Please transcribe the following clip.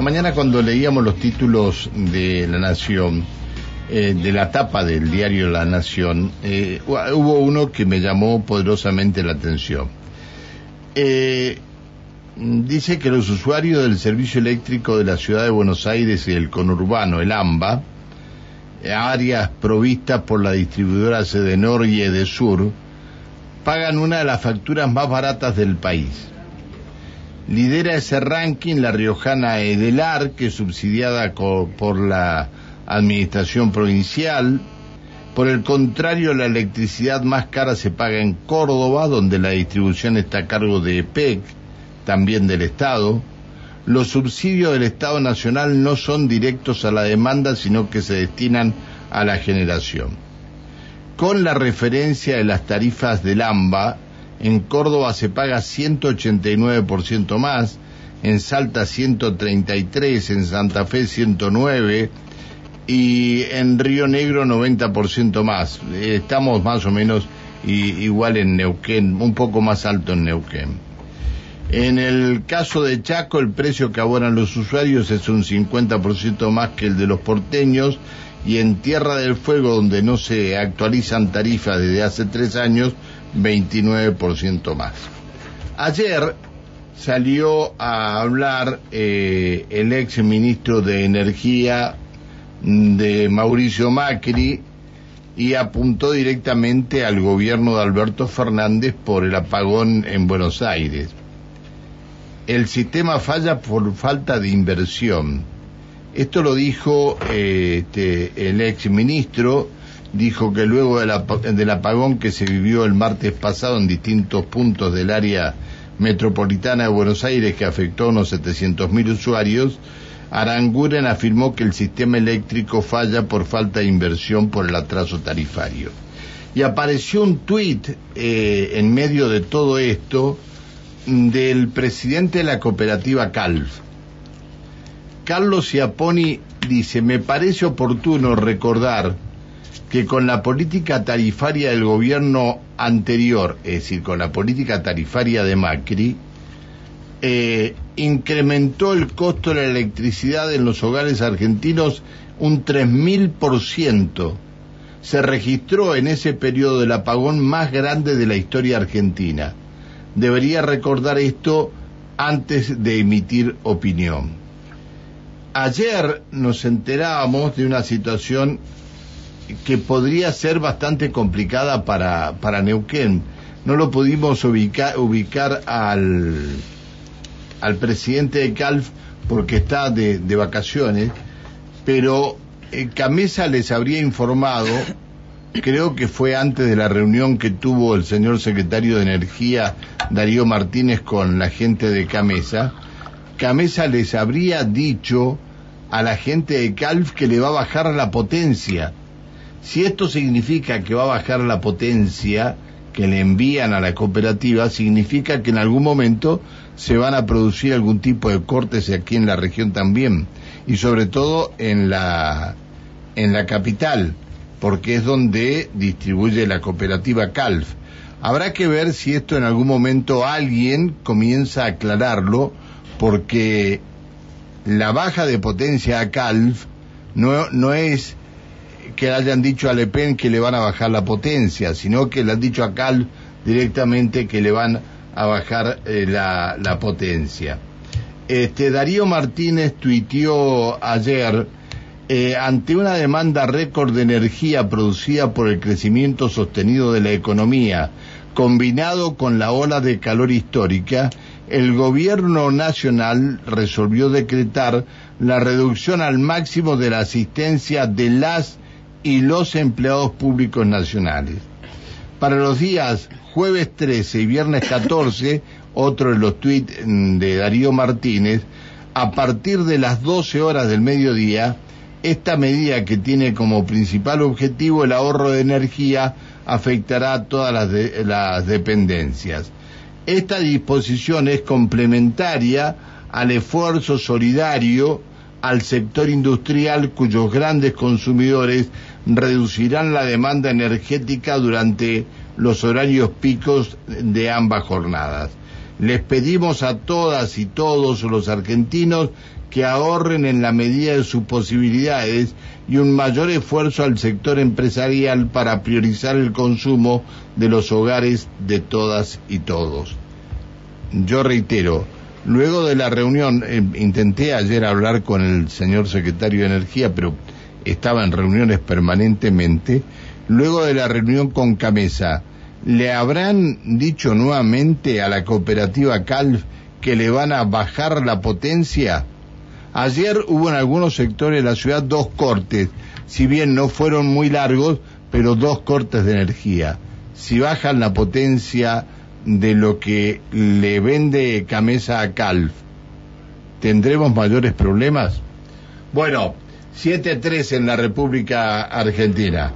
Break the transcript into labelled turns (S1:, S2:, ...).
S1: Esta mañana cuando leíamos los títulos de La Nación, eh, de la tapa del diario La Nación, eh, hubo uno que me llamó poderosamente la atención. Eh, dice que los usuarios del servicio eléctrico de la ciudad de Buenos Aires y el conurbano, el AMBA, áreas provistas por la distribuidora Sedenor y Edesur, pagan una de las facturas más baratas del país. Lidera ese ranking la riojana Edelar, que es subsidiada por la administración provincial. Por el contrario, la electricidad más cara se paga en Córdoba, donde la distribución está a cargo de EPEC, también del Estado. Los subsidios del Estado Nacional no son directos a la demanda, sino que se destinan a la generación. Con la referencia de las tarifas del AMBA, en Córdoba se paga 189% más, en Salta 133, en Santa Fe 109 y en Río Negro 90% más. Estamos más o menos igual en Neuquén, un poco más alto en Neuquén. En el caso de Chaco, el precio que abonan los usuarios es un 50% más que el de los porteños y en Tierra del Fuego, donde no se actualizan tarifas desde hace tres años, 29% más. Ayer salió a hablar eh, el ex ministro de Energía de Mauricio Macri y apuntó directamente al gobierno de Alberto Fernández por el apagón en Buenos Aires. El sistema falla por falta de inversión. Esto lo dijo eh, este, el ex ministro dijo que luego del apagón que se vivió el martes pasado en distintos puntos del área metropolitana de Buenos Aires que afectó a unos 700.000 usuarios, Aranguren afirmó que el sistema eléctrico falla por falta de inversión por el atraso tarifario. Y apareció un tuit eh, en medio de todo esto del presidente de la cooperativa CALF. Carlos Iaponi dice, me parece oportuno recordar que con la política tarifaria del gobierno anterior, es decir, con la política tarifaria de Macri, eh, incrementó el costo de la electricidad en los hogares argentinos un 3.000%. Se registró en ese periodo del apagón más grande de la historia argentina. Debería recordar esto antes de emitir opinión. Ayer nos enterábamos de una situación que podría ser bastante complicada para, para Neuquén. No lo pudimos ubicar, ubicar al, al presidente de CALF porque está de, de vacaciones, pero eh, Camesa les habría informado, creo que fue antes de la reunión que tuvo el señor secretario de Energía Darío Martínez con la gente de Camesa, Camesa les habría dicho a la gente de CALF que le va a bajar la potencia si esto significa que va a bajar la potencia que le envían a la cooperativa, significa que en algún momento se van a producir algún tipo de cortes aquí en la región también, y sobre todo en la, en la capital, porque es donde distribuye la cooperativa CALF. Habrá que ver si esto en algún momento alguien comienza a aclararlo, porque la baja de potencia a CALF no, no es que hayan dicho a Le Pen que le van a bajar la potencia, sino que le han dicho a Cal directamente que le van a bajar eh, la, la, potencia. Este, Darío Martínez tuiteó ayer, eh, ante una demanda récord de energía producida por el crecimiento sostenido de la economía, combinado con la ola de calor histórica, el gobierno nacional resolvió decretar la reducción al máximo de la asistencia de las y los empleados públicos nacionales. Para los días jueves 13 y viernes 14, otro de los tuits mm, de Darío Martínez, a partir de las 12 horas del mediodía, esta medida que tiene como principal objetivo el ahorro de energía afectará a todas las, las dependencias. Esta disposición es complementaria al esfuerzo solidario al sector industrial cuyos grandes consumidores reducirán la demanda energética durante los horarios picos de ambas jornadas. Les pedimos a todas y todos los argentinos que ahorren en la medida de sus posibilidades y un mayor esfuerzo al sector empresarial para priorizar el consumo de los hogares de todas y todos. Yo reitero, luego de la reunión, eh, intenté ayer hablar con el señor secretario de Energía, pero estaba en reuniones permanentemente, luego de la reunión con Camesa, ¿le habrán dicho nuevamente a la cooperativa CALF que le van a bajar la potencia? Ayer hubo en algunos sectores de la ciudad dos cortes, si bien no fueron muy largos, pero dos cortes de energía. Si bajan la potencia de lo que le vende Camesa a Calf, ¿tendremos mayores problemas? Bueno, 7-3 en la República Argentina.